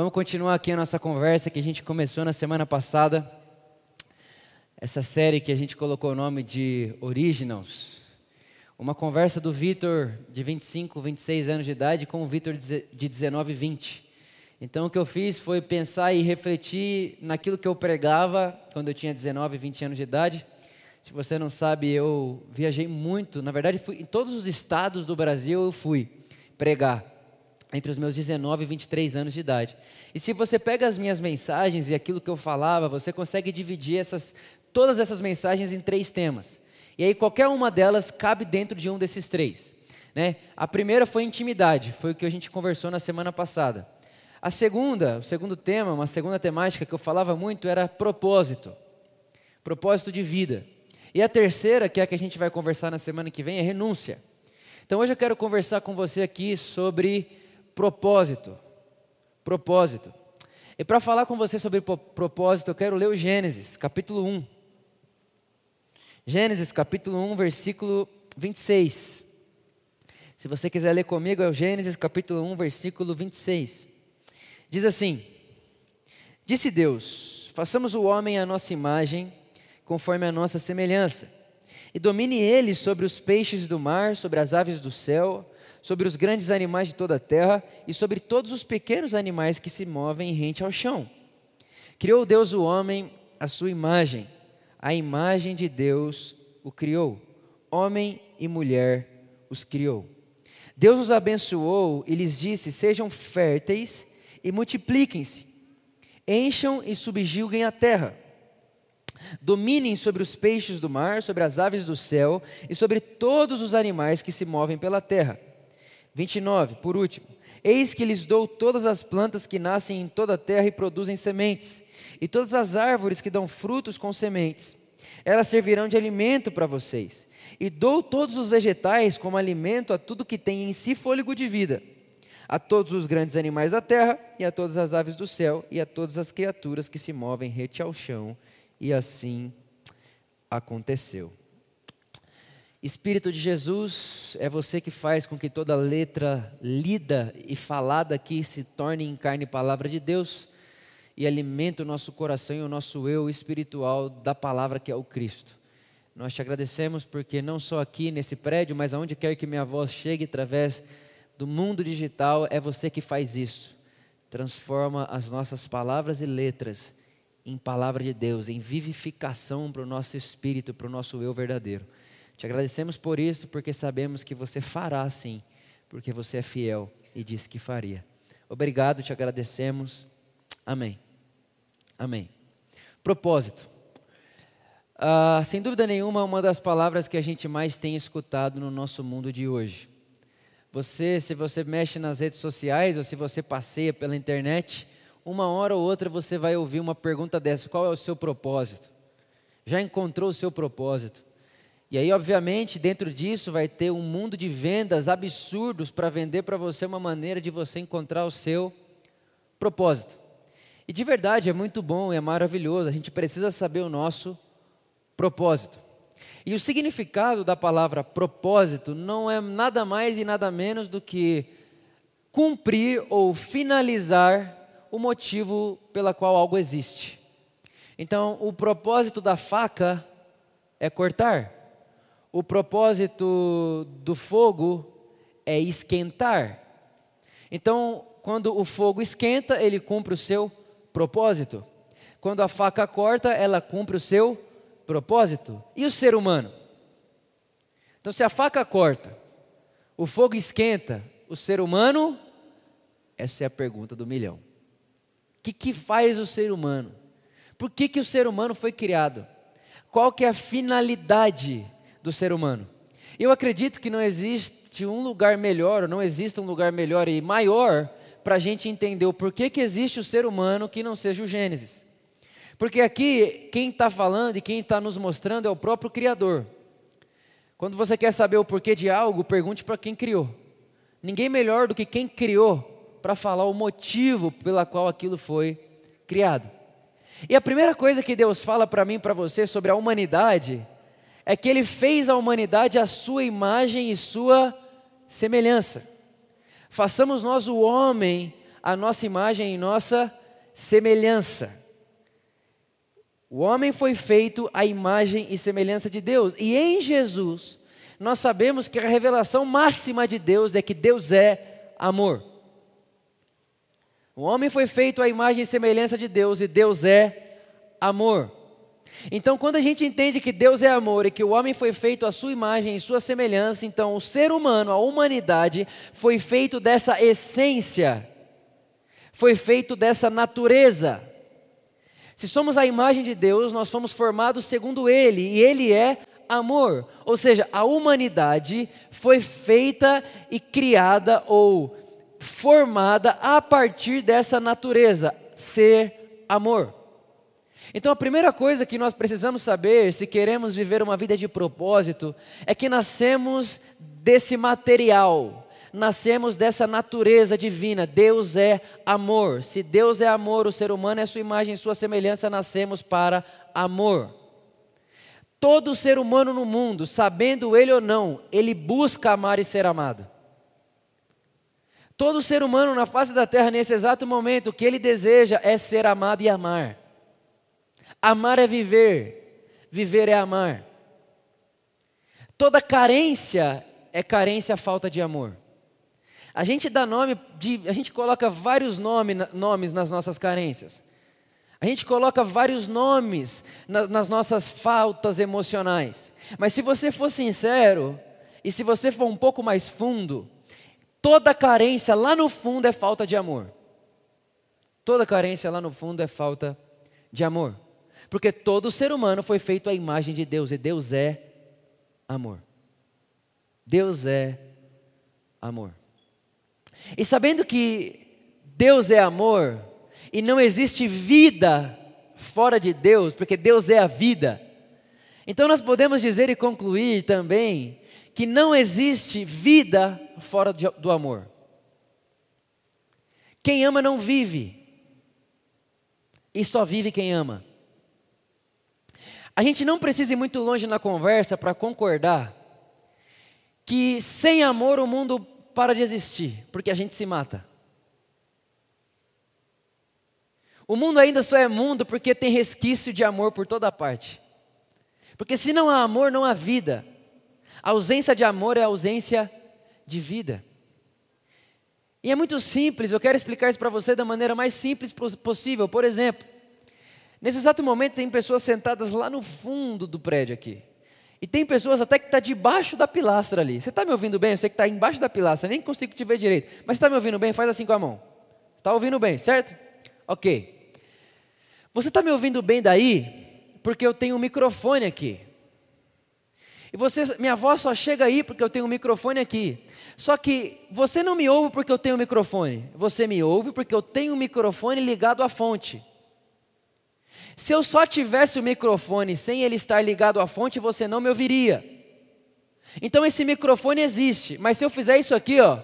Vamos continuar aqui a nossa conversa que a gente começou na semana passada. Essa série que a gente colocou o nome de Originals. Uma conversa do Vitor, de 25, 26 anos de idade, com o Vitor de 19, 20. Então o que eu fiz foi pensar e refletir naquilo que eu pregava quando eu tinha 19, 20 anos de idade. Se você não sabe, eu viajei muito. Na verdade, fui, em todos os estados do Brasil eu fui pregar entre os meus 19 e 23 anos de idade. E se você pega as minhas mensagens e aquilo que eu falava, você consegue dividir essas, todas essas mensagens em três temas. E aí qualquer uma delas cabe dentro de um desses três. Né? A primeira foi intimidade, foi o que a gente conversou na semana passada. A segunda, o segundo tema, uma segunda temática que eu falava muito era propósito. Propósito de vida. E a terceira, que é a que a gente vai conversar na semana que vem, é renúncia. Então hoje eu quero conversar com você aqui sobre propósito. Propósito. E para falar com você sobre propósito, eu quero ler o Gênesis, capítulo 1. Gênesis, capítulo 1, versículo 26. Se você quiser ler comigo, é o Gênesis, capítulo 1, versículo 26. Diz assim: Disse Deus: Façamos o homem à nossa imagem, conforme a nossa semelhança, e domine ele sobre os peixes do mar, sobre as aves do céu, sobre os grandes animais de toda a terra e sobre todos os pequenos animais que se movem rente ao chão. Criou Deus o homem à sua imagem, a imagem de Deus o criou, homem e mulher os criou. Deus os abençoou e lhes disse: Sejam férteis e multipliquem-se, encham e subjuguem a terra. Dominem sobre os peixes do mar, sobre as aves do céu e sobre todos os animais que se movem pela terra 29, por último. Eis que lhes dou todas as plantas que nascem em toda a terra e produzem sementes, e todas as árvores que dão frutos com sementes. Elas servirão de alimento para vocês. E dou todos os vegetais como alimento a tudo que tem em si fôlego de vida, a todos os grandes animais da terra, e a todas as aves do céu, e a todas as criaturas que se movem rete ao chão. E assim aconteceu. Espírito de Jesus, é você que faz com que toda letra lida e falada aqui se torne em carne e palavra de Deus e alimenta o nosso coração e o nosso eu espiritual da palavra que é o Cristo. Nós te agradecemos porque não só aqui nesse prédio, mas aonde quer que minha voz chegue através do mundo digital, é você que faz isso. Transforma as nossas palavras e letras em palavra de Deus, em vivificação para o nosso espírito, para o nosso eu verdadeiro. Te agradecemos por isso, porque sabemos que você fará sim, porque você é fiel e disse que faria. Obrigado, te agradecemos. Amém. Amém. Propósito. Ah, sem dúvida nenhuma, uma das palavras que a gente mais tem escutado no nosso mundo de hoje. Você, se você mexe nas redes sociais ou se você passeia pela internet, uma hora ou outra você vai ouvir uma pergunta dessa: qual é o seu propósito? Já encontrou o seu propósito? E aí, obviamente, dentro disso vai ter um mundo de vendas absurdos para vender para você uma maneira de você encontrar o seu propósito. E de verdade é muito bom, é maravilhoso, a gente precisa saber o nosso propósito. E o significado da palavra propósito não é nada mais e nada menos do que cumprir ou finalizar o motivo pela qual algo existe. Então, o propósito da faca é cortar. O propósito do fogo é esquentar. Então, quando o fogo esquenta, ele cumpre o seu propósito. Quando a faca corta, ela cumpre o seu propósito. E o ser humano? Então, se a faca corta, o fogo esquenta, o ser humano? Essa é a pergunta do milhão. O que, que faz o ser humano? Por que, que o ser humano foi criado? Qual que é a finalidade do ser humano. Eu acredito que não existe um lugar melhor, ou não existe um lugar melhor e maior para a gente entender o porquê que existe o ser humano que não seja o Gênesis. Porque aqui, quem está falando e quem está nos mostrando é o próprio Criador. Quando você quer saber o porquê de algo, pergunte para quem criou. Ninguém melhor do que quem criou para falar o motivo pela qual aquilo foi criado. E a primeira coisa que Deus fala para mim e para você sobre a humanidade é que ele fez a humanidade à sua imagem e sua semelhança. Façamos nós o homem a nossa imagem e nossa semelhança. O homem foi feito à imagem e semelhança de Deus, e em Jesus nós sabemos que a revelação máxima de Deus é que Deus é amor. O homem foi feito à imagem e semelhança de Deus, e Deus é amor. Então, quando a gente entende que Deus é amor e que o homem foi feito à sua imagem e sua semelhança, então o ser humano, a humanidade, foi feito dessa essência, foi feito dessa natureza. Se somos a imagem de Deus, nós fomos formados segundo Ele, e Ele é amor. Ou seja, a humanidade foi feita e criada ou formada a partir dessa natureza, ser amor. Então a primeira coisa que nós precisamos saber, se queremos viver uma vida de propósito, é que nascemos desse material, nascemos dessa natureza divina. Deus é amor. Se Deus é amor, o ser humano é sua imagem sua semelhança, nascemos para amor. Todo ser humano no mundo, sabendo ele ou não, ele busca amar e ser amado. Todo ser humano na face da terra, nesse exato momento, o que ele deseja é ser amado e amar. Amar é viver, viver é amar. Toda carência é carência, falta de amor. A gente dá nome, de, a gente coloca vários nome, nomes nas nossas carências. A gente coloca vários nomes nas, nas nossas faltas emocionais. Mas se você for sincero, e se você for um pouco mais fundo, toda carência lá no fundo é falta de amor. Toda carência lá no fundo é falta de amor. Porque todo ser humano foi feito à imagem de Deus e Deus é amor. Deus é amor. E sabendo que Deus é amor e não existe vida fora de Deus, porque Deus é a vida. Então nós podemos dizer e concluir também que não existe vida fora do amor. Quem ama não vive, e só vive quem ama. A gente não precisa ir muito longe na conversa para concordar que sem amor o mundo para de existir, porque a gente se mata. O mundo ainda só é mundo porque tem resquício de amor por toda parte. Porque se não há amor, não há vida. A ausência de amor é a ausência de vida. E é muito simples, eu quero explicar isso para você da maneira mais simples possível. Por exemplo, Nesse exato momento tem pessoas sentadas lá no fundo do prédio aqui. E tem pessoas até que estão tá debaixo da pilastra ali. Você está me ouvindo bem? Você que está embaixo da pilastra, nem consigo te ver direito. Mas está me ouvindo bem? Faz assim com a mão. Está ouvindo bem, certo? Ok. Você está me ouvindo bem daí? Porque eu tenho um microfone aqui. E você, minha voz só chega aí porque eu tenho um microfone aqui. Só que você não me ouve porque eu tenho um microfone. Você me ouve porque eu tenho um microfone ligado à fonte. Se eu só tivesse o microfone sem ele estar ligado à fonte, você não me ouviria. Então esse microfone existe, mas se eu fizer isso aqui, ó,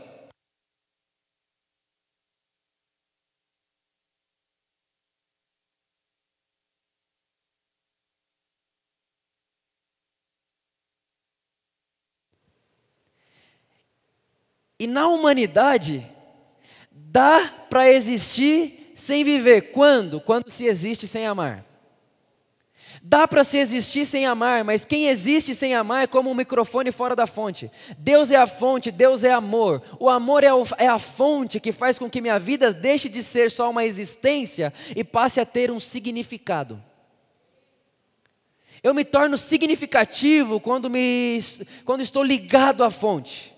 E na humanidade, dá para existir sem viver. Quando? Quando se existe sem amar. Dá para se existir sem amar, mas quem existe sem amar é como um microfone fora da fonte. Deus é a fonte, Deus é amor. O amor é, é, a fonte que faz com que minha vida deixe de ser só uma existência e passe a ter um significado. Eu me torno significativo quando, me, quando estou ligado à fonte.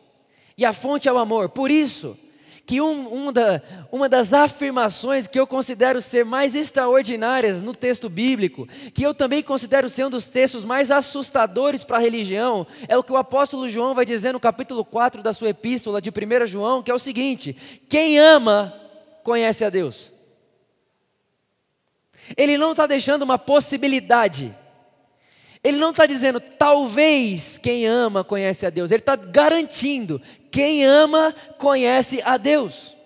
E a fonte é o amor. Por isso, que um, um da, uma das afirmações que eu considero ser mais extraordinárias no texto bíblico, que eu também considero ser um dos textos mais assustadores para a religião, é o que o apóstolo João vai dizer no capítulo 4 da sua epístola de 1 João, que é o seguinte: quem ama, conhece a Deus. Ele não está deixando uma possibilidade. Ele não está dizendo, talvez quem ama conhece a Deus. Ele está garantindo, quem ama conhece a Deus.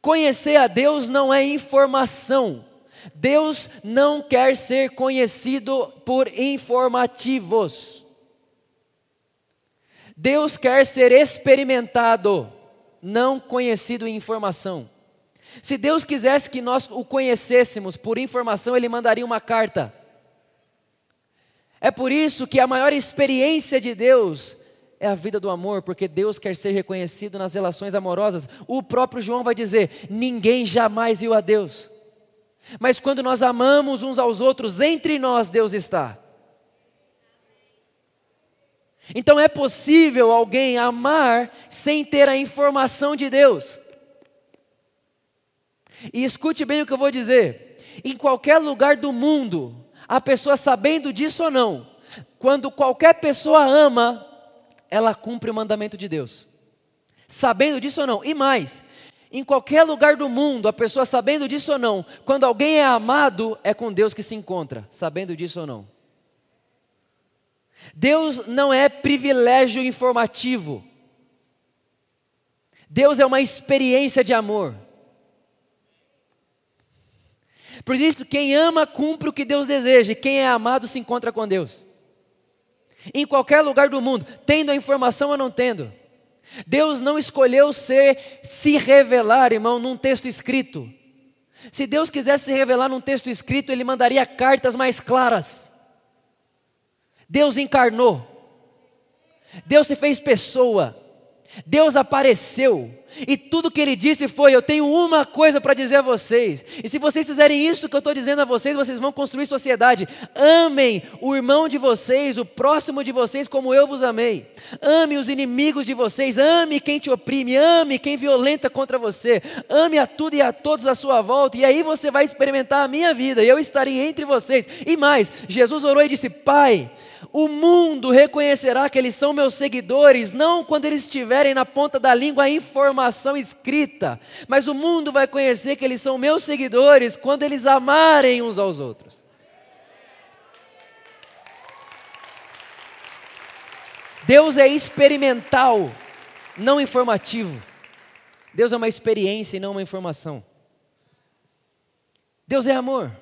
Conhecer a Deus não é informação. Deus não quer ser conhecido por informativos. Deus quer ser experimentado. não conhecido em informação. Se Deus quisesse que nós o conhecêssemos por informação, Ele mandaria uma carta. É por isso que a maior experiência de Deus é a vida do amor, porque Deus quer ser reconhecido nas relações amorosas. O próprio João vai dizer: ninguém jamais viu a Deus. Mas quando nós amamos uns aos outros, entre nós Deus está. Então é possível alguém amar sem ter a informação de Deus. E escute bem o que eu vou dizer. Em qualquer lugar do mundo, a pessoa sabendo disso ou não, quando qualquer pessoa ama, ela cumpre o mandamento de Deus. Sabendo disso ou não. E mais, em qualquer lugar do mundo, a pessoa sabendo disso ou não, quando alguém é amado, é com Deus que se encontra, sabendo disso ou não. Deus não é privilégio informativo. Deus é uma experiência de amor. Por isso, quem ama cumpre o que Deus deseja, e quem é amado se encontra com Deus. Em qualquer lugar do mundo, tendo a informação ou não tendo. Deus não escolheu ser se revelar, irmão, num texto escrito. Se Deus quisesse se revelar num texto escrito, ele mandaria cartas mais claras. Deus encarnou. Deus se fez pessoa. Deus apareceu. E tudo que ele disse foi: Eu tenho uma coisa para dizer a vocês. E se vocês fizerem isso que eu estou dizendo a vocês, vocês vão construir sociedade. Amem o irmão de vocês, o próximo de vocês, como eu vos amei. Ame os inimigos de vocês. Ame quem te oprime. Ame quem violenta contra você. Ame a tudo e a todos à sua volta. E aí você vai experimentar a minha vida. E eu estarei entre vocês. E mais, Jesus orou e disse: Pai o mundo reconhecerá que eles são meus seguidores, não quando eles estiverem na ponta da língua a informação escrita, mas o mundo vai conhecer que eles são meus seguidores quando eles amarem uns aos outros. Deus é experimental, não informativo. Deus é uma experiência e não uma informação. Deus é amor.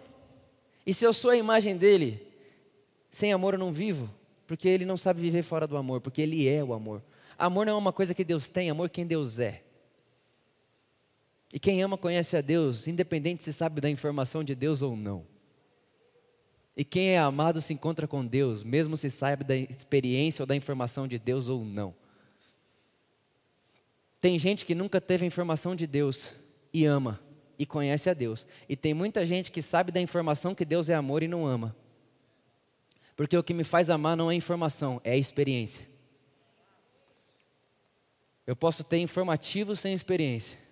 E se eu sou a imagem dele, sem amor eu não vivo, porque ele não sabe viver fora do amor, porque ele é o amor. Amor não é uma coisa que Deus tem, amor é quem Deus é. E quem ama conhece a Deus, independente se sabe da informação de Deus ou não. E quem é amado se encontra com Deus, mesmo se saiba da experiência ou da informação de Deus ou não. Tem gente que nunca teve a informação de Deus e ama e conhece a Deus. E tem muita gente que sabe da informação que Deus é amor e não ama. Porque o que me faz amar não é informação, é experiência. Eu posso ter informativo sem experiência.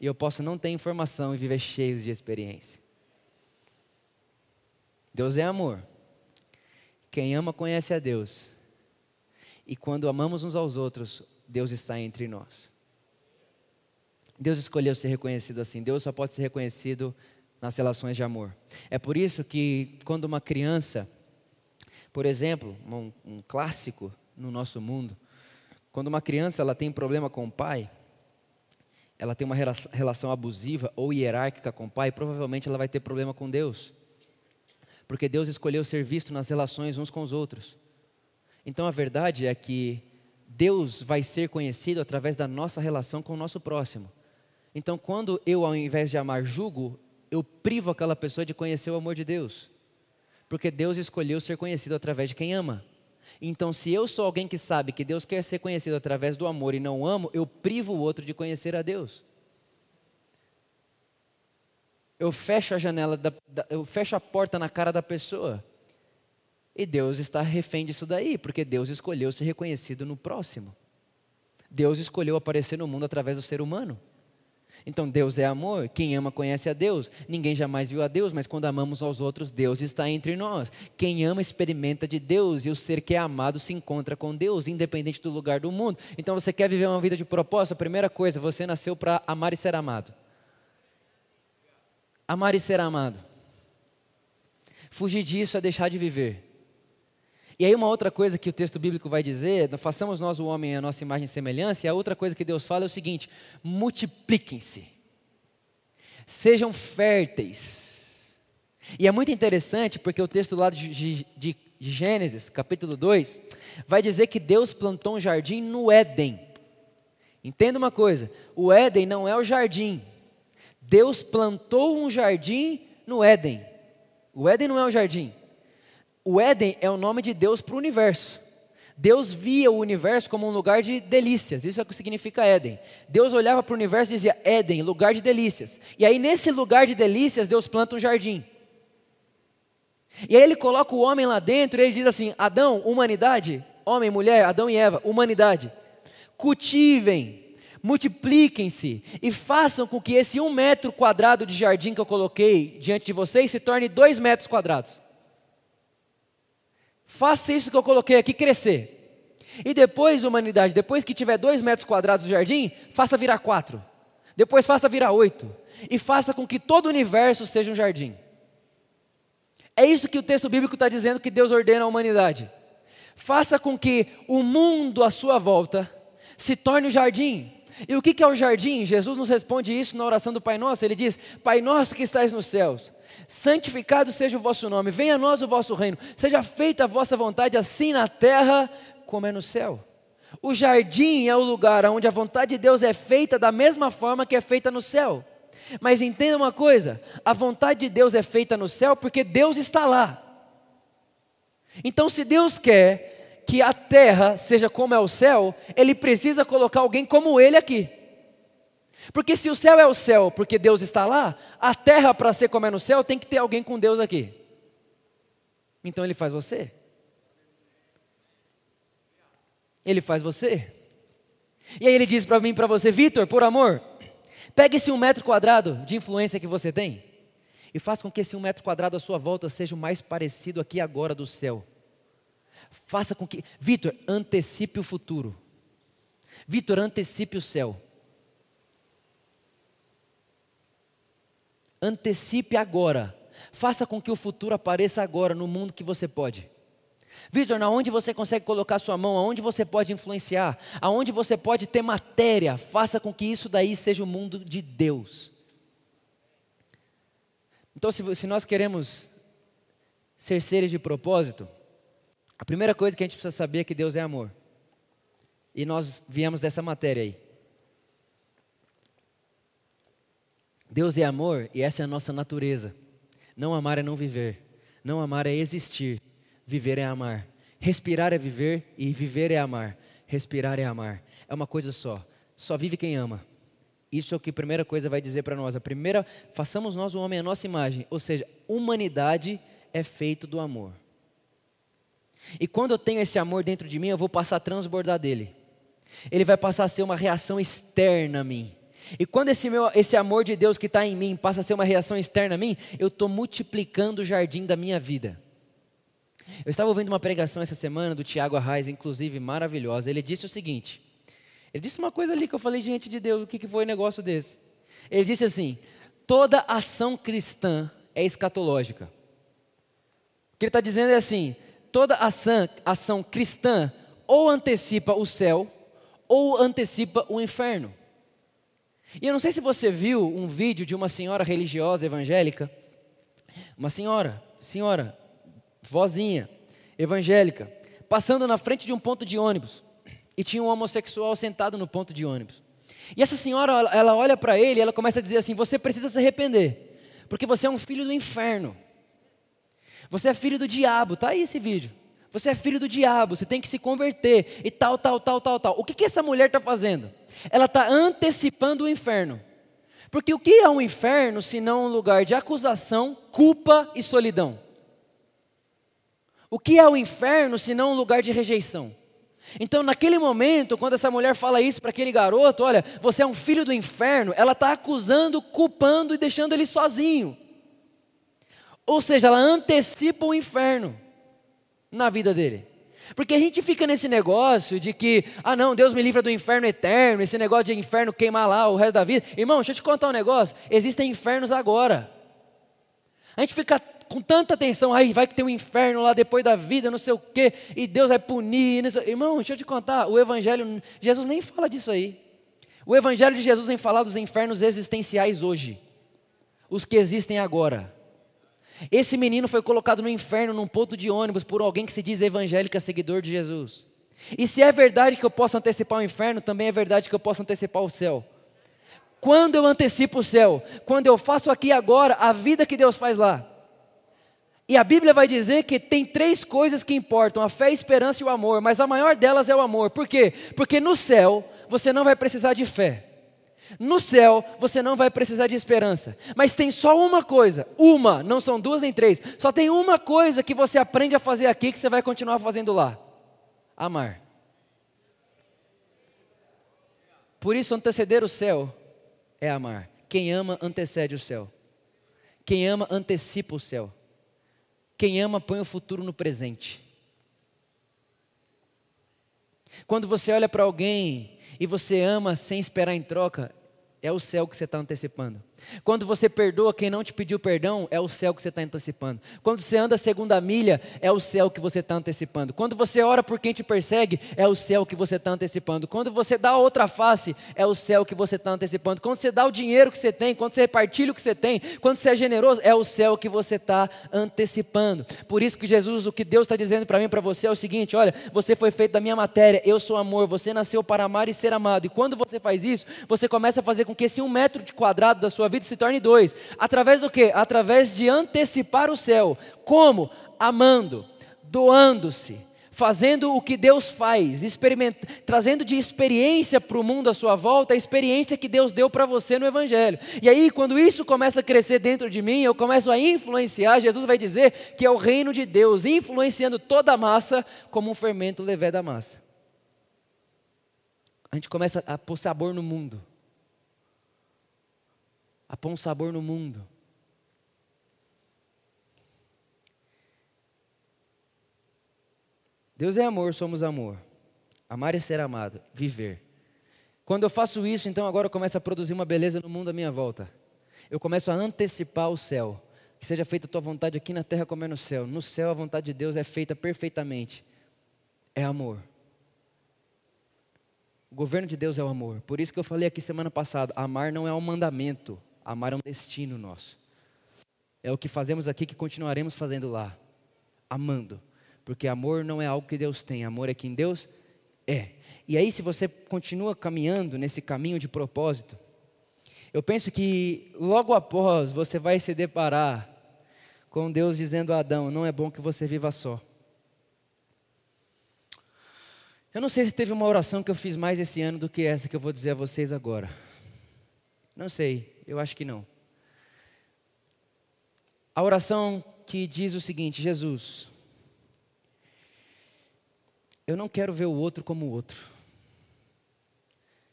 E eu posso não ter informação e viver cheio de experiência. Deus é amor. Quem ama conhece a Deus. E quando amamos uns aos outros, Deus está entre nós. Deus escolheu ser reconhecido assim. Deus só pode ser reconhecido nas relações de amor. É por isso que quando uma criança por exemplo, um, um clássico no nosso mundo, quando uma criança ela tem problema com o pai, ela tem uma relação abusiva ou hierárquica com o pai, provavelmente ela vai ter problema com Deus. Porque Deus escolheu ser visto nas relações uns com os outros. Então a verdade é que Deus vai ser conhecido através da nossa relação com o nosso próximo. Então quando eu, ao invés de amar, julgo, eu privo aquela pessoa de conhecer o amor de Deus. Porque Deus escolheu ser conhecido através de quem ama. Então, se eu sou alguém que sabe que Deus quer ser conhecido através do amor e não amo, eu privo o outro de conhecer a Deus. Eu fecho a janela, da, da, eu fecho a porta na cara da pessoa. E Deus está refém disso daí, porque Deus escolheu ser reconhecido no próximo. Deus escolheu aparecer no mundo através do ser humano. Então Deus é amor, quem ama conhece a Deus. Ninguém jamais viu a Deus, mas quando amamos aos outros, Deus está entre nós. Quem ama experimenta de Deus e o ser que é amado se encontra com Deus, independente do lugar do mundo. Então você quer viver uma vida de propósito? A primeira coisa, você nasceu para amar e ser amado. Amar e ser amado. Fugir disso é deixar de viver. E aí uma outra coisa que o texto bíblico vai dizer, façamos nós o homem a nossa imagem e semelhança, e a outra coisa que Deus fala é o seguinte: multipliquem-se, sejam férteis. E é muito interessante porque o texto lá de, de, Gênesis, capítulo 2, vai dizer que Deus plantou um jardim no Éden. Entenda uma coisa: o Éden não é o jardim. Deus plantou um jardim no Éden. O Éden não é o jardim. O Éden é o nome de Deus para o universo. Deus via o universo como um lugar de delícias, isso é o que significa Éden. Deus olhava para o universo e dizia: Éden, lugar de delícias. E aí, nesse lugar de delícias, Deus planta um jardim. E aí, ele coloca o homem lá dentro e ele diz assim: Adão, humanidade, homem, mulher, Adão e Eva, humanidade, cultivem, multipliquem-se e façam com que esse um metro quadrado de jardim que eu coloquei diante de vocês se torne dois metros quadrados. Faça isso que eu coloquei aqui crescer. E depois, humanidade, depois que tiver dois metros quadrados do jardim, faça virar quatro. Depois faça virar oito. E faça com que todo o universo seja um jardim. É isso que o texto bíblico está dizendo que Deus ordena à humanidade. Faça com que o mundo à sua volta se torne um jardim. E o que é o jardim? Jesus nos responde isso na oração do Pai Nosso. Ele diz: Pai nosso que estás nos céus, santificado seja o vosso nome, venha a nós o vosso reino, seja feita a vossa vontade, assim na terra como é no céu. O jardim é o lugar onde a vontade de Deus é feita da mesma forma que é feita no céu. Mas entenda uma coisa: a vontade de Deus é feita no céu porque Deus está lá. Então, se Deus quer que a terra seja como é o céu, Ele precisa colocar alguém como Ele aqui. Porque se o céu é o céu porque Deus está lá, a terra para ser como é no céu tem que ter alguém com Deus aqui. Então Ele faz você. Ele faz você. E aí Ele diz para mim para você, Vitor, por amor, pegue esse um metro quadrado de influência que você tem e faça com que esse um metro quadrado à sua volta seja o mais parecido aqui agora do céu. Faça com que. Vitor, antecipe o futuro. Vitor, antecipe o céu. Antecipe agora. Faça com que o futuro apareça agora no mundo que você pode. Vitor, aonde você consegue colocar sua mão, aonde você pode influenciar, aonde você pode ter matéria, faça com que isso daí seja o mundo de Deus. Então, se, se nós queremos ser seres de propósito, a primeira coisa que a gente precisa saber é que Deus é amor. E nós viemos dessa matéria aí. Deus é amor e essa é a nossa natureza. Não amar é não viver. Não amar é existir. Viver é amar. Respirar é viver e viver é amar. Respirar é amar. É uma coisa só. Só vive quem ama. Isso é o que a primeira coisa vai dizer para nós. A primeira, façamos nós o homem a nossa imagem. Ou seja, humanidade é feito do amor. E quando eu tenho esse amor dentro de mim, eu vou passar a transbordar dele. Ele vai passar a ser uma reação externa a mim. E quando esse, meu, esse amor de Deus que está em mim passa a ser uma reação externa a mim, eu estou multiplicando o jardim da minha vida. Eu estava ouvindo uma pregação essa semana do Tiago Arraes, inclusive maravilhosa. Ele disse o seguinte: ele disse uma coisa ali que eu falei, gente de Deus, o que, que foi um negócio desse? Ele disse assim: toda ação cristã é escatológica. O que ele está dizendo é assim: toda ação, ação cristã ou antecipa o céu ou antecipa o inferno. E eu não sei se você viu um vídeo de uma senhora religiosa evangélica, uma senhora, senhora, vozinha, evangélica, passando na frente de um ponto de ônibus e tinha um homossexual sentado no ponto de ônibus. E essa senhora, ela olha para ele e ela começa a dizer assim: Você precisa se arrepender, porque você é um filho do inferno. Você é filho do diabo, tá aí esse vídeo. Você é filho do diabo, você tem que se converter e tal, tal, tal, tal, tal. O que, que essa mulher está fazendo? Ela está antecipando o inferno. Porque o que é um inferno se não um lugar de acusação, culpa e solidão? O que é o inferno se não um lugar de rejeição? Então, naquele momento, quando essa mulher fala isso para aquele garoto, olha, você é um filho do inferno, ela está acusando, culpando e deixando ele sozinho. Ou seja, ela antecipa o inferno na vida dele. Porque a gente fica nesse negócio de que, ah não, Deus me livra do inferno eterno, esse negócio de inferno queimar lá o resto da vida. Irmão, deixa eu te contar um negócio: existem infernos agora. A gente fica com tanta atenção, aí vai que tem um inferno lá depois da vida, não sei o quê, e Deus vai punir. Irmão, deixa eu te contar, o Evangelho, Jesus nem fala disso aí. O Evangelho de Jesus vem falar dos infernos existenciais hoje, os que existem agora. Esse menino foi colocado no inferno num ponto de ônibus por alguém que se diz evangélica, seguidor de Jesus. E se é verdade que eu posso antecipar o inferno, também é verdade que eu posso antecipar o céu. Quando eu antecipo o céu, quando eu faço aqui agora a vida que Deus faz lá. E a Bíblia vai dizer que tem três coisas que importam: a fé, a esperança e o amor, mas a maior delas é o amor. Por quê? Porque no céu você não vai precisar de fé. No céu você não vai precisar de esperança. Mas tem só uma coisa, uma, não são duas nem três, só tem uma coisa que você aprende a fazer aqui que você vai continuar fazendo lá: amar. Por isso, anteceder o céu é amar. Quem ama antecede o céu. Quem ama antecipa o céu. Quem ama põe o futuro no presente. Quando você olha para alguém e você ama sem esperar em troca, é o céu que você está antecipando. Quando você perdoa quem não te pediu perdão, é o céu que você está antecipando. Quando você anda a segunda milha, é o céu que você está antecipando. Quando você ora por quem te persegue, é o céu que você está antecipando. Quando você dá a outra face, é o céu que você está antecipando. Quando você dá o dinheiro que você tem, quando você repartilha o que você tem, quando você é generoso, é o céu que você está antecipando. Por isso que Jesus, o que Deus está dizendo para mim, para você é o seguinte: olha, você foi feito da minha matéria, eu sou amor, você nasceu para amar e ser amado. E quando você faz isso, você começa a fazer com que esse um metro de quadrado da sua vida se torne dois. Através do que? Através de antecipar o céu. Como? Amando, doando-se, fazendo o que Deus faz, trazendo de experiência para o mundo à sua volta a experiência que Deus deu para você no Evangelho. E aí, quando isso começa a crescer dentro de mim, eu começo a influenciar, Jesus vai dizer que é o reino de Deus, influenciando toda a massa como um fermento levé da massa. A gente começa a pôr sabor no mundo a um sabor no mundo. Deus é amor, somos amor. Amar é ser amado, viver. Quando eu faço isso, então agora eu começo a produzir uma beleza no mundo à minha volta. Eu começo a antecipar o céu. Que seja feita a tua vontade aqui na terra como é no céu. No céu a vontade de Deus é feita perfeitamente. É amor. O governo de Deus é o amor. Por isso que eu falei aqui semana passada, amar não é um mandamento. Amar é um destino nosso. É o que fazemos aqui que continuaremos fazendo lá. Amando. Porque amor não é algo que Deus tem, amor é quem Deus é. E aí, se você continua caminhando nesse caminho de propósito, eu penso que logo após você vai se deparar com Deus dizendo a Adão: Não é bom que você viva só. Eu não sei se teve uma oração que eu fiz mais esse ano do que essa que eu vou dizer a vocês agora. Não sei. Eu acho que não. A oração que diz o seguinte: Jesus, eu não quero ver o outro como o outro,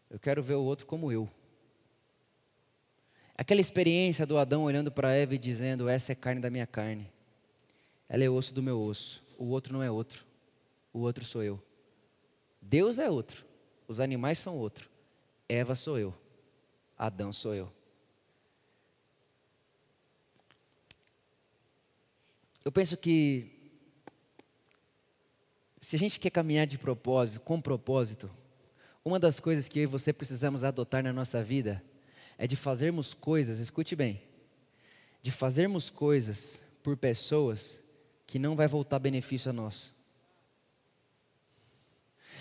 eu quero ver o outro como eu. Aquela experiência do Adão olhando para Eva e dizendo: Essa é carne da minha carne, ela é osso do meu osso, o outro não é outro, o outro sou eu. Deus é outro, os animais são outro, Eva sou eu, Adão sou eu. Eu penso que se a gente quer caminhar de propósito, com propósito, uma das coisas que eu e você precisamos adotar na nossa vida é de fazermos coisas, escute bem, de fazermos coisas por pessoas que não vai voltar benefício a nós.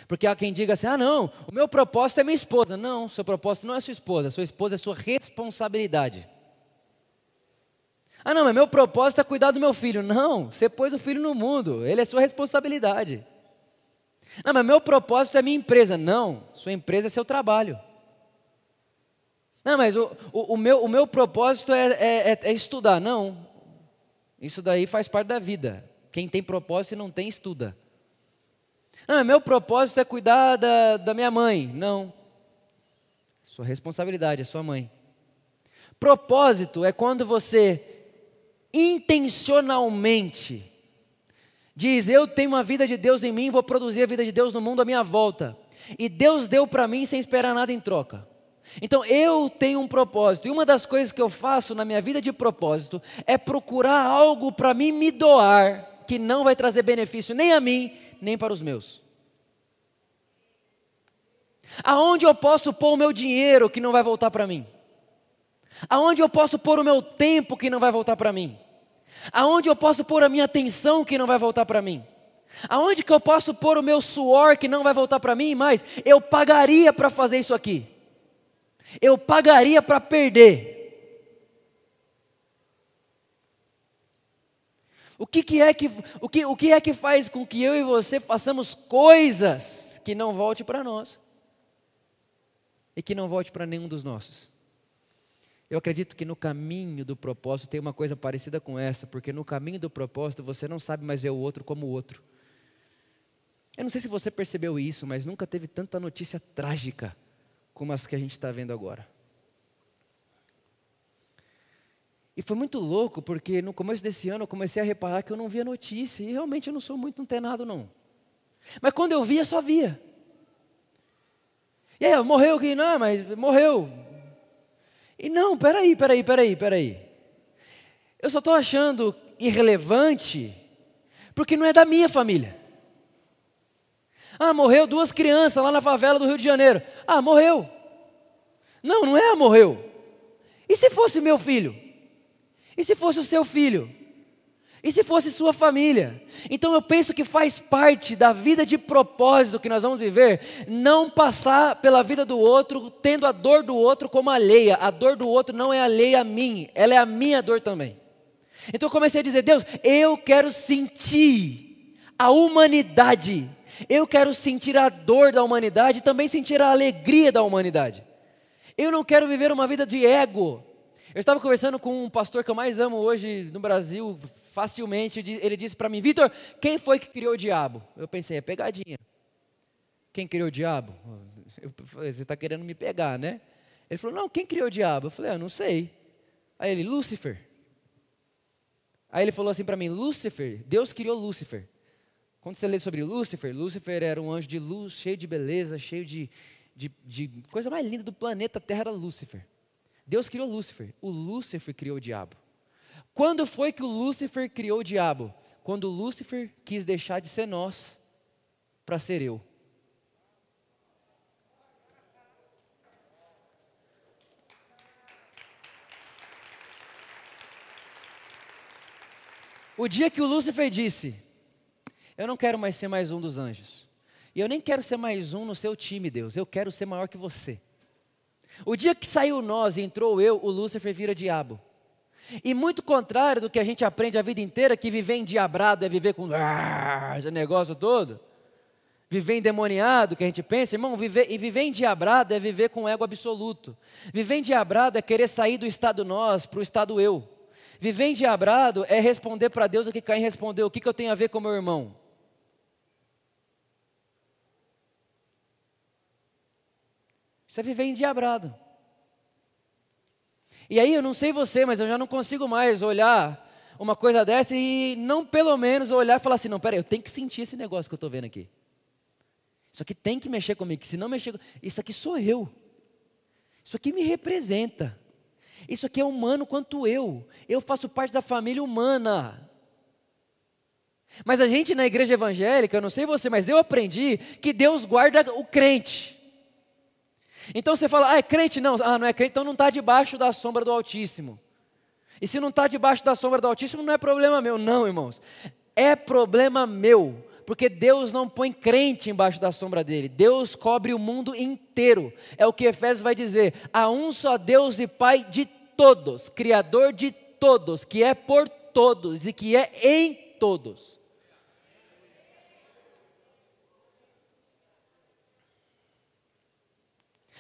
Porque há quem diga assim: ah, não, o meu propósito é minha esposa. Não, seu propósito não é sua esposa, sua esposa é sua responsabilidade. Ah, não, mas meu propósito é cuidar do meu filho. Não, você pôs o filho no mundo, ele é sua responsabilidade. Não, mas meu propósito é minha empresa. Não, sua empresa é seu trabalho. Não, mas o, o, o meu, o meu propósito é, é, é, é estudar. Não, isso daí faz parte da vida. Quem tem propósito e não tem, estuda. Não, meu propósito é cuidar da, da minha mãe. Não. Sua responsabilidade é sua mãe. Propósito é quando você intencionalmente diz: Eu tenho uma vida de Deus em mim, vou produzir a vida de Deus no mundo à minha volta. E Deus deu para mim sem esperar nada em troca. Então eu tenho um propósito, e uma das coisas que eu faço na minha vida de propósito é procurar algo para mim me doar, que não vai trazer benefício nem a mim, nem para os meus. Aonde eu posso pôr o meu dinheiro que não vai voltar para mim? Aonde eu posso pôr o meu tempo que não vai voltar para mim? Aonde eu posso pôr a minha atenção que não vai voltar para mim? Aonde que eu posso pôr o meu suor que não vai voltar para mim mais? Eu pagaria para fazer isso aqui. Eu pagaria para perder. O que, que é que o que, o que é que faz com que eu e você façamos coisas que não volte para nós e que não volte para nenhum dos nossos? Eu acredito que no caminho do propósito tem uma coisa parecida com essa, porque no caminho do propósito você não sabe mais ver o outro como o outro. Eu não sei se você percebeu isso, mas nunca teve tanta notícia trágica como as que a gente está vendo agora. E foi muito louco, porque no começo desse ano eu comecei a reparar que eu não via notícia, e realmente eu não sou muito antenado, não. Mas quando eu via, só via. E aí, morreu aqui? Não, mas morreu. E não, peraí, peraí, peraí, peraí. Eu só estou achando irrelevante, porque não é da minha família. Ah, morreu duas crianças lá na favela do Rio de Janeiro. Ah, morreu. Não, não é morreu. E se fosse meu filho? E se fosse o seu filho? E se fosse sua família? Então eu penso que faz parte da vida de propósito que nós vamos viver, não passar pela vida do outro tendo a dor do outro como alheia. A dor do outro não é alheia a mim, ela é a minha dor também. Então eu comecei a dizer: Deus, eu quero sentir a humanidade eu quero sentir a dor da humanidade e também sentir a alegria da humanidade. Eu não quero viver uma vida de ego. Eu estava conversando com um pastor que eu mais amo hoje no Brasil, facilmente. Ele disse para mim: Vitor, quem foi que criou o diabo? Eu pensei: é pegadinha. Quem criou o diabo? Eu você está querendo me pegar, né? Ele falou: não, quem criou o diabo? Eu falei: eu ah, não sei. Aí ele: Lúcifer. Aí ele falou assim para mim: Lúcifer, Deus criou Lúcifer. Quando você lê sobre Lúcifer, Lúcifer era um anjo de luz, cheio de beleza, cheio de, de, de coisa mais linda do planeta Terra era Lúcifer. Deus criou Lúcifer, o Lúcifer criou o diabo. Quando foi que o Lúcifer criou o diabo? Quando Lúcifer quis deixar de ser nós para ser eu. O dia que o Lúcifer disse: eu não quero mais ser mais um dos anjos. E eu nem quero ser mais um no seu time, Deus. Eu quero ser maior que você. O dia que saiu nós e entrou eu, o Lúcifer vira diabo. E muito contrário do que a gente aprende a vida inteira, que viver endiabrado é viver com ah, esse negócio todo. Viver endemoniado, que a gente pensa, irmão, viver, e viver endiabrado é viver com ego absoluto. Viver endiabrado é querer sair do estado nós para o estado eu. Viver endiabrado é responder para Deus o que Caim respondeu: o que, que eu tenho a ver com meu irmão? Isso é viver endiabrado. E aí, eu não sei você, mas eu já não consigo mais olhar uma coisa dessa e não pelo menos olhar e falar assim: não, peraí, eu tenho que sentir esse negócio que eu estou vendo aqui. Isso aqui tem que mexer comigo, se não mexer, isso aqui sou eu. Isso aqui me representa. Isso aqui é humano quanto eu. Eu faço parte da família humana. Mas a gente na igreja evangélica, eu não sei você, mas eu aprendi que Deus guarda o crente. Então você fala, ah, é crente? Não, ah, não é crente, então não está debaixo da sombra do Altíssimo. E se não está debaixo da sombra do Altíssimo, não é problema meu. Não, irmãos. É problema meu. Porque Deus não põe crente embaixo da sombra dele. Deus cobre o mundo inteiro. É o que Efésios vai dizer. Há um só Deus e Pai de todos, Criador de todos, que é por todos e que é em todos.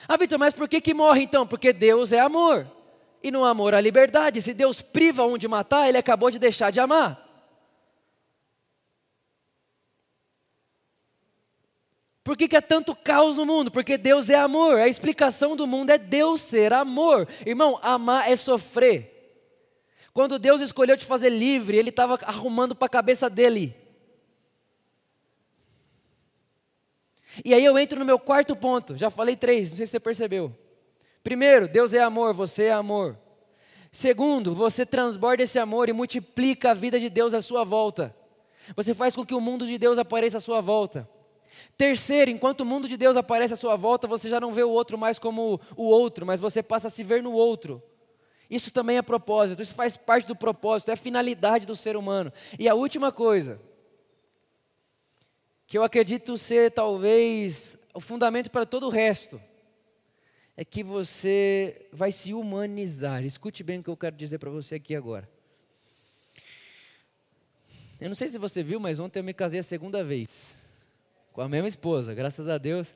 Ah, Vitor, mas por que, que morre então? Porque Deus é amor. E no amor há liberdade. Se Deus priva um de matar, ele acabou de deixar de amar. Por que, que é tanto caos no mundo? Porque Deus é amor. A explicação do mundo é Deus ser amor. Irmão, amar é sofrer. Quando Deus escolheu te fazer livre, Ele estava arrumando para a cabeça dele. E aí eu entro no meu quarto ponto, já falei três, não sei se você percebeu. Primeiro, Deus é amor, você é amor. Segundo, você transborda esse amor e multiplica a vida de Deus à sua volta. Você faz com que o mundo de Deus apareça à sua volta. Terceiro, enquanto o mundo de Deus aparece à sua volta, você já não vê o outro mais como o outro, mas você passa a se ver no outro. Isso também é propósito, isso faz parte do propósito, é a finalidade do ser humano. E a última coisa, que eu acredito ser talvez o fundamento para todo o resto, é que você vai se humanizar. Escute bem o que eu quero dizer para você aqui agora. Eu não sei se você viu, mas ontem eu me casei a segunda vez. Com a mesma esposa, graças a Deus.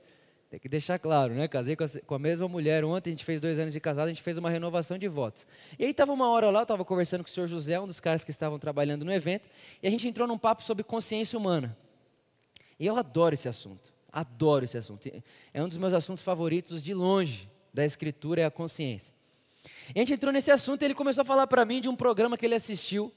Tem que deixar claro, né? Casei com a, mesma mulher. Ontem a gente fez dois anos de casado, a gente fez uma renovação de votos. E aí estava uma hora lá, eu estava conversando com o senhor José, um dos caras que estavam trabalhando no evento, e a gente entrou num papo sobre consciência humana. E eu adoro esse assunto. Adoro esse assunto. É um dos meus assuntos favoritos de longe da escritura, é a consciência. E a gente entrou nesse assunto e ele começou a falar para mim de um programa que ele assistiu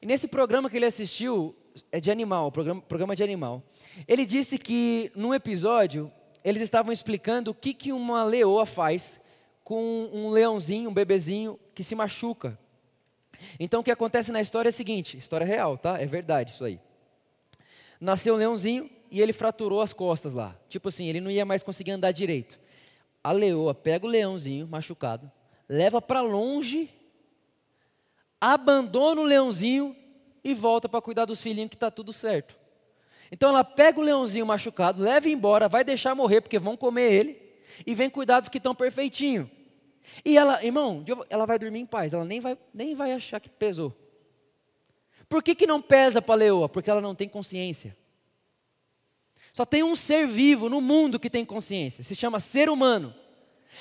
e nesse programa que ele assistiu, é de animal, programa, programa de animal, ele disse que num episódio eles estavam explicando o que, que uma leoa faz com um leãozinho, um bebezinho que se machuca. Então o que acontece na história é o seguinte, história real, tá? É verdade isso aí. Nasceu um leãozinho e ele fraturou as costas lá. Tipo assim, ele não ia mais conseguir andar direito. A leoa pega o leãozinho machucado, leva para longe abandona o leãozinho e volta para cuidar dos filhinhos que está tudo certo. Então ela pega o leãozinho machucado, leva embora, vai deixar morrer porque vão comer ele e vem cuidar dos que estão perfeitinho. E ela, irmão, ela vai dormir em paz, ela nem vai, nem vai achar que pesou. Por que, que não pesa para a leoa? Porque ela não tem consciência. Só tem um ser vivo no mundo que tem consciência, se chama ser humano.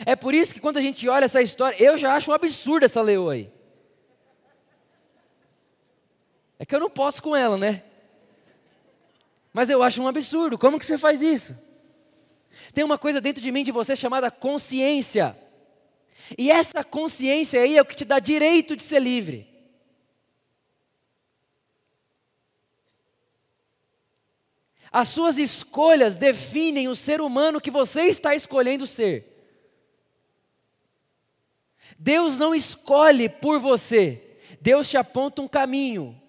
É por isso que quando a gente olha essa história, eu já acho um absurdo essa leoa aí. É que eu não posso com ela, né? Mas eu acho um absurdo. Como que você faz isso? Tem uma coisa dentro de mim, de você, chamada consciência. E essa consciência aí é o que te dá direito de ser livre. As suas escolhas definem o ser humano que você está escolhendo ser. Deus não escolhe por você, Deus te aponta um caminho.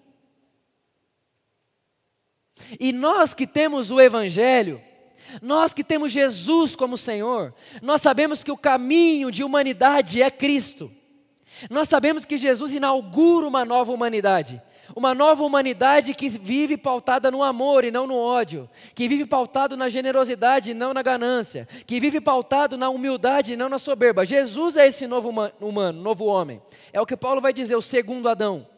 E nós que temos o Evangelho, nós que temos Jesus como Senhor, nós sabemos que o caminho de humanidade é Cristo. Nós sabemos que Jesus inaugura uma nova humanidade. Uma nova humanidade que vive pautada no amor e não no ódio, que vive pautado na generosidade e não na ganância, que vive pautado na humildade e não na soberba. Jesus é esse novo humano, novo homem. É o que Paulo vai dizer, o segundo Adão.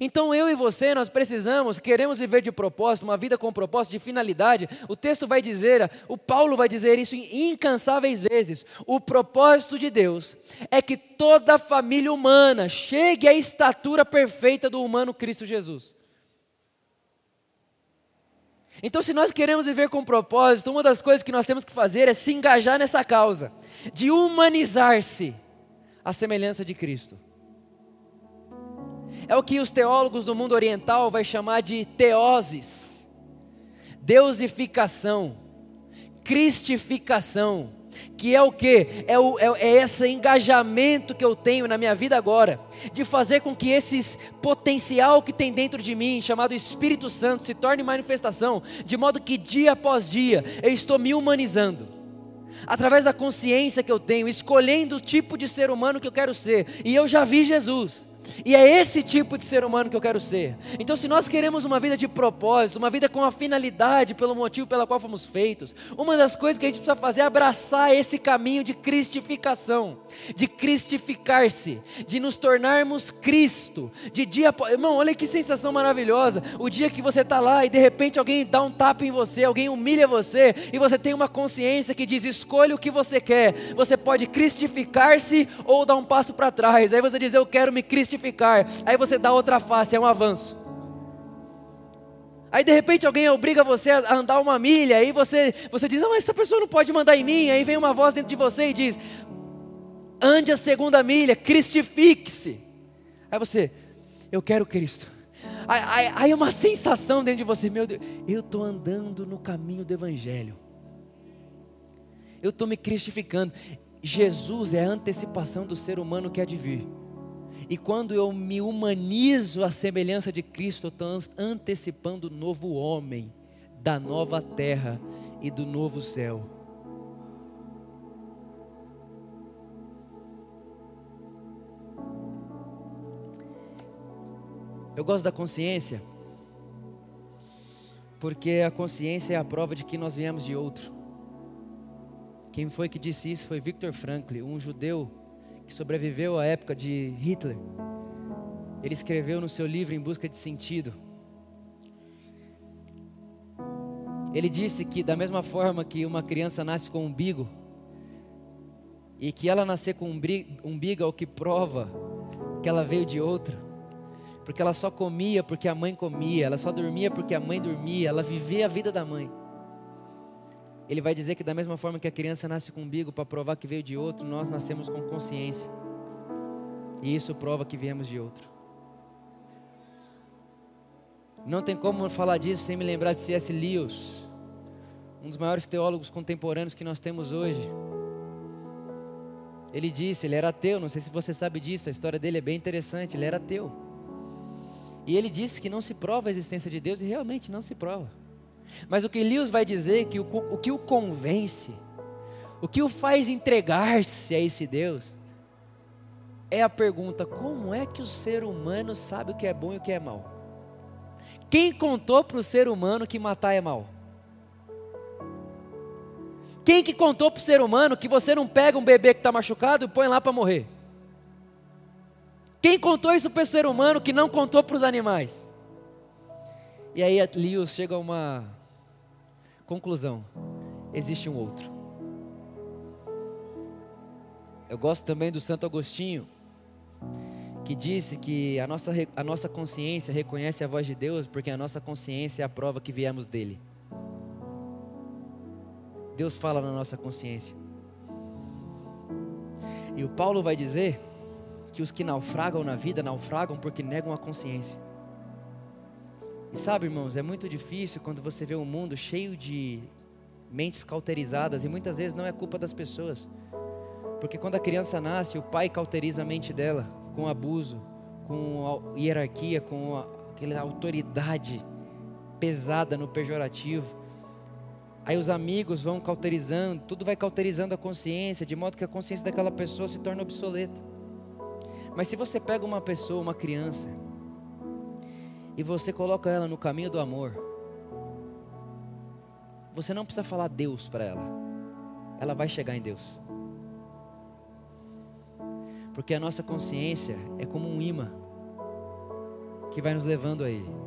Então eu e você, nós precisamos, queremos viver de propósito, uma vida com propósito, de finalidade. O texto vai dizer, o Paulo vai dizer isso incansáveis vezes. O propósito de Deus é que toda a família humana chegue à estatura perfeita do humano Cristo Jesus. Então, se nós queremos viver com propósito, uma das coisas que nós temos que fazer é se engajar nessa causa, de humanizar-se à semelhança de Cristo. É o que os teólogos do mundo oriental vai chamar de teoses, deusificação, cristificação, que é o que? É, é, é esse engajamento que eu tenho na minha vida agora, de fazer com que esse potencial que tem dentro de mim, chamado Espírito Santo, se torne manifestação, de modo que dia após dia eu estou me humanizando através da consciência que eu tenho, escolhendo o tipo de ser humano que eu quero ser, e eu já vi Jesus. E é esse tipo de ser humano que eu quero ser. Então, se nós queremos uma vida de propósito, uma vida com a finalidade pelo motivo pela qual fomos feitos, uma das coisas que a gente precisa fazer é abraçar esse caminho de cristificação, de cristificar-se, de nos tornarmos Cristo, de dia Irmão, olha que sensação maravilhosa. O dia que você está lá e de repente alguém dá um tapa em você, alguém humilha você e você tem uma consciência que diz: escolha o que você quer. Você pode cristificar-se ou dar um passo para trás. Aí você diz: eu quero me cristificar Aí você dá outra face, é um avanço. Aí de repente alguém obriga você a andar uma milha, aí você, você diz, não, mas essa pessoa não pode mandar em mim. Aí vem uma voz dentro de você e diz, ande a segunda milha, cristifique-se. Aí você, eu quero Cristo. Aí, aí, aí uma sensação dentro de você, meu Deus, eu estou andando no caminho do Evangelho. Eu estou me cristificando. Jesus é a antecipação do ser humano que há de vir. E quando eu me humanizo à semelhança de Cristo, eu estou antecipando o novo homem, da nova terra e do novo céu. Eu gosto da consciência, Porque a consciência é a prova de que nós viemos de outro. Quem foi que disse isso foi Viktor Frankl, um judeu que sobreviveu à época de Hitler. Ele escreveu no seu livro Em Busca de Sentido. Ele disse que, da mesma forma que uma criança nasce com um umbigo, e que ela nascer com um umbigo é o que prova que ela veio de outro, porque ela só comia porque a mãe comia, ela só dormia porque a mãe dormia, ela vivia a vida da mãe. Ele vai dizer que, da mesma forma que a criança nasce com um umbigo para provar que veio de outro, nós nascemos com consciência, e isso prova que viemos de outro. Não tem como falar disso sem me lembrar de C.S. Lewis, um dos maiores teólogos contemporâneos que nós temos hoje. Ele disse, ele era ateu, não sei se você sabe disso, a história dele é bem interessante, ele era ateu. E ele disse que não se prova a existência de Deus e realmente não se prova. Mas o que Lewis vai dizer que o, o que o convence, o que o faz entregar-se a esse Deus, é a pergunta: como é que o ser humano sabe o que é bom e o que é mal? Quem contou para o ser humano que matar é mal? Quem que contou para o ser humano que você não pega um bebê que está machucado e põe lá para morrer? Quem contou isso para o ser humano que não contou para os animais? E aí Lewis chega a uma conclusão: existe um outro. Eu gosto também do Santo Agostinho, que disse que a nossa, a nossa consciência reconhece a voz de Deus porque a nossa consciência é a prova que viemos dele. Deus fala na nossa consciência. E o Paulo vai dizer que os que naufragam na vida naufragam porque negam a consciência. E sabe, irmãos, é muito difícil quando você vê um mundo cheio de mentes cauterizadas e muitas vezes não é culpa das pessoas. Porque quando a criança nasce, o pai cauteriza a mente dela com abuso, com hierarquia, com aquela autoridade pesada no pejorativo. Aí os amigos vão cauterizando, tudo vai cauterizando a consciência, de modo que a consciência daquela pessoa se torna obsoleta. Mas se você pega uma pessoa, uma criança, e você coloca ela no caminho do amor, você não precisa falar Deus para ela, ela vai chegar em Deus. Porque a nossa consciência é como um imã que vai nos levando a Ele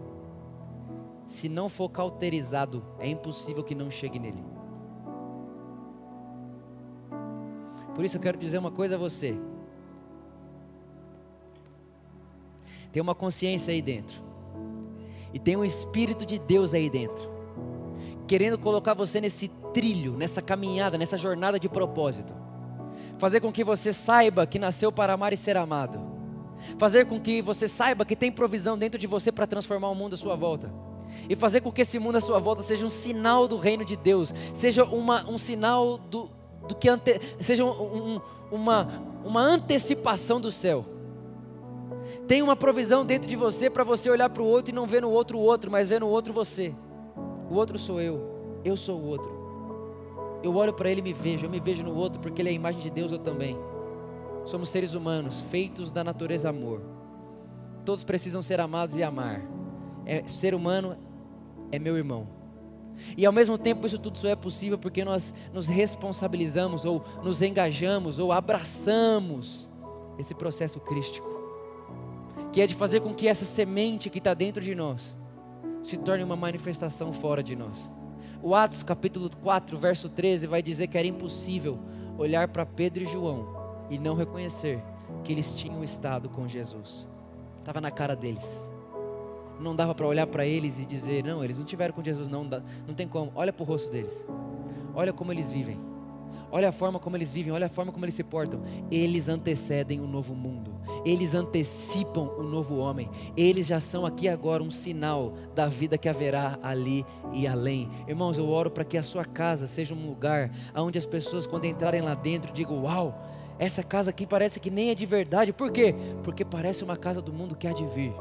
se não for cauterizado, é impossível que não chegue nele. Por isso eu quero dizer uma coisa a você. Tem uma consciência aí dentro. E tem um Espírito de Deus aí dentro. Querendo colocar você nesse trilho, nessa caminhada, nessa jornada de propósito. Fazer com que você saiba que nasceu para amar e ser amado. Fazer com que você saiba que tem provisão dentro de você para transformar o mundo à sua volta e fazer com que esse mundo à sua volta seja um sinal do reino de Deus, seja uma, um sinal do, do que ante, seja um, um, uma, uma antecipação do céu. Tem uma provisão dentro de você para você olhar para o outro e não ver no outro o outro, mas ver no outro você. O outro sou eu, eu sou o outro. Eu olho para ele e me vejo, eu me vejo no outro porque ele é a imagem de Deus, eu também. Somos seres humanos, feitos da natureza amor. Todos precisam ser amados e amar. É, ser humano é meu irmão. E ao mesmo tempo isso tudo só é possível porque nós nos responsabilizamos ou nos engajamos ou abraçamos esse processo crístico, que é de fazer com que essa semente que está dentro de nós se torne uma manifestação fora de nós. O Atos capítulo 4, verso 13 vai dizer que era impossível olhar para Pedro e João e não reconhecer que eles tinham estado com Jesus. Estava na cara deles não dava para olhar para eles e dizer, não, eles não tiveram com Jesus, não, não tem como. Olha para o rosto deles, olha como eles vivem, olha a forma como eles vivem, olha a forma como eles se portam. Eles antecedem o novo mundo, eles antecipam o novo homem, eles já são aqui agora um sinal da vida que haverá ali e além. Irmãos, eu oro para que a sua casa seja um lugar onde as pessoas, quando entrarem lá dentro, digam: Uau, essa casa aqui parece que nem é de verdade, por quê? Porque parece uma casa do mundo que há de vir.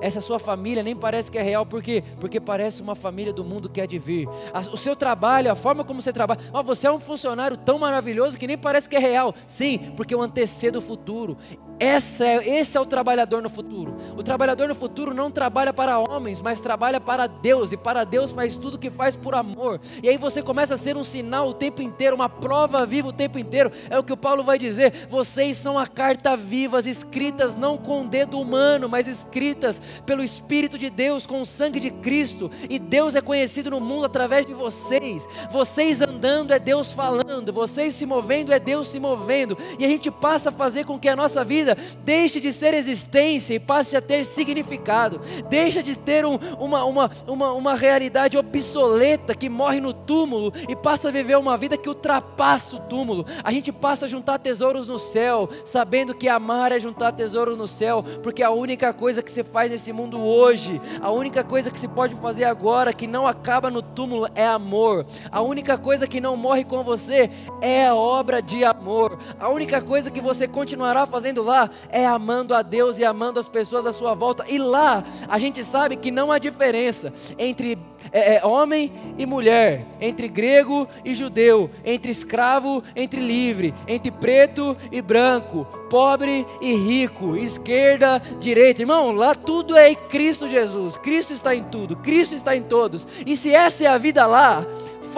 Essa sua família nem parece que é real, por quê? Porque parece uma família do mundo que é de vir. O seu trabalho, a forma como você trabalha, você é um funcionário tão maravilhoso que nem parece que é real. Sim, porque eu antecedo o futuro. Esse é, esse é o trabalhador no futuro. O trabalhador no futuro não trabalha para homens, mas trabalha para Deus. E para Deus faz tudo que faz por amor. E aí você começa a ser um sinal o tempo inteiro, uma prova viva o tempo inteiro. É o que o Paulo vai dizer. Vocês são a carta vivas, escritas não com o dedo humano, mas escritas pelo Espírito de Deus, com o sangue de Cristo. E Deus é conhecido no mundo através de vocês. Vocês andando é Deus falando. Vocês se movendo é Deus se movendo. E a gente passa a fazer com que a nossa vida vida deixe de ser existência e passe a ter significado, deixa de ter um, uma, uma, uma, uma realidade obsoleta que morre no túmulo e passa a viver uma vida que ultrapassa o túmulo. A gente passa a juntar tesouros no céu, sabendo que amar é juntar tesouros no céu, porque a única coisa que se faz nesse mundo hoje, a única coisa que se pode fazer agora que não acaba no túmulo é amor. A única coisa que não morre com você é a obra de amor. A única coisa que você continuará fazendo lá é amando a Deus e amando as pessoas à sua volta. E lá a gente sabe que não há diferença entre é, é, homem e mulher, entre grego e judeu, entre escravo, entre livre, entre preto e branco, pobre e rico, esquerda, direita. Irmão, lá tudo é Cristo Jesus. Cristo está em tudo, Cristo está em todos. E se essa é a vida lá,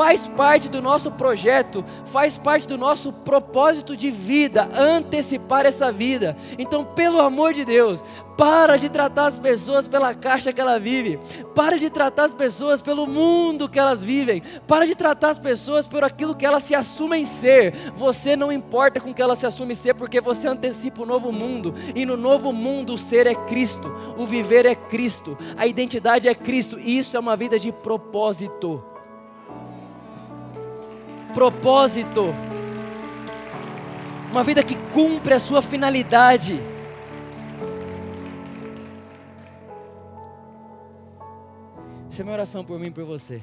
faz parte do nosso projeto, faz parte do nosso propósito de vida, antecipar essa vida. Então, pelo amor de Deus, para de tratar as pessoas pela caixa que ela vive. Para de tratar as pessoas pelo mundo que elas vivem. Para de tratar as pessoas por aquilo que elas se assumem ser. Você não importa com que elas se assumem ser, porque você antecipa o novo mundo. E no novo mundo o ser é Cristo, o viver é Cristo, a identidade é Cristo. E isso é uma vida de propósito propósito, uma vida que cumpre a sua finalidade. Essa é minha oração por mim e por você.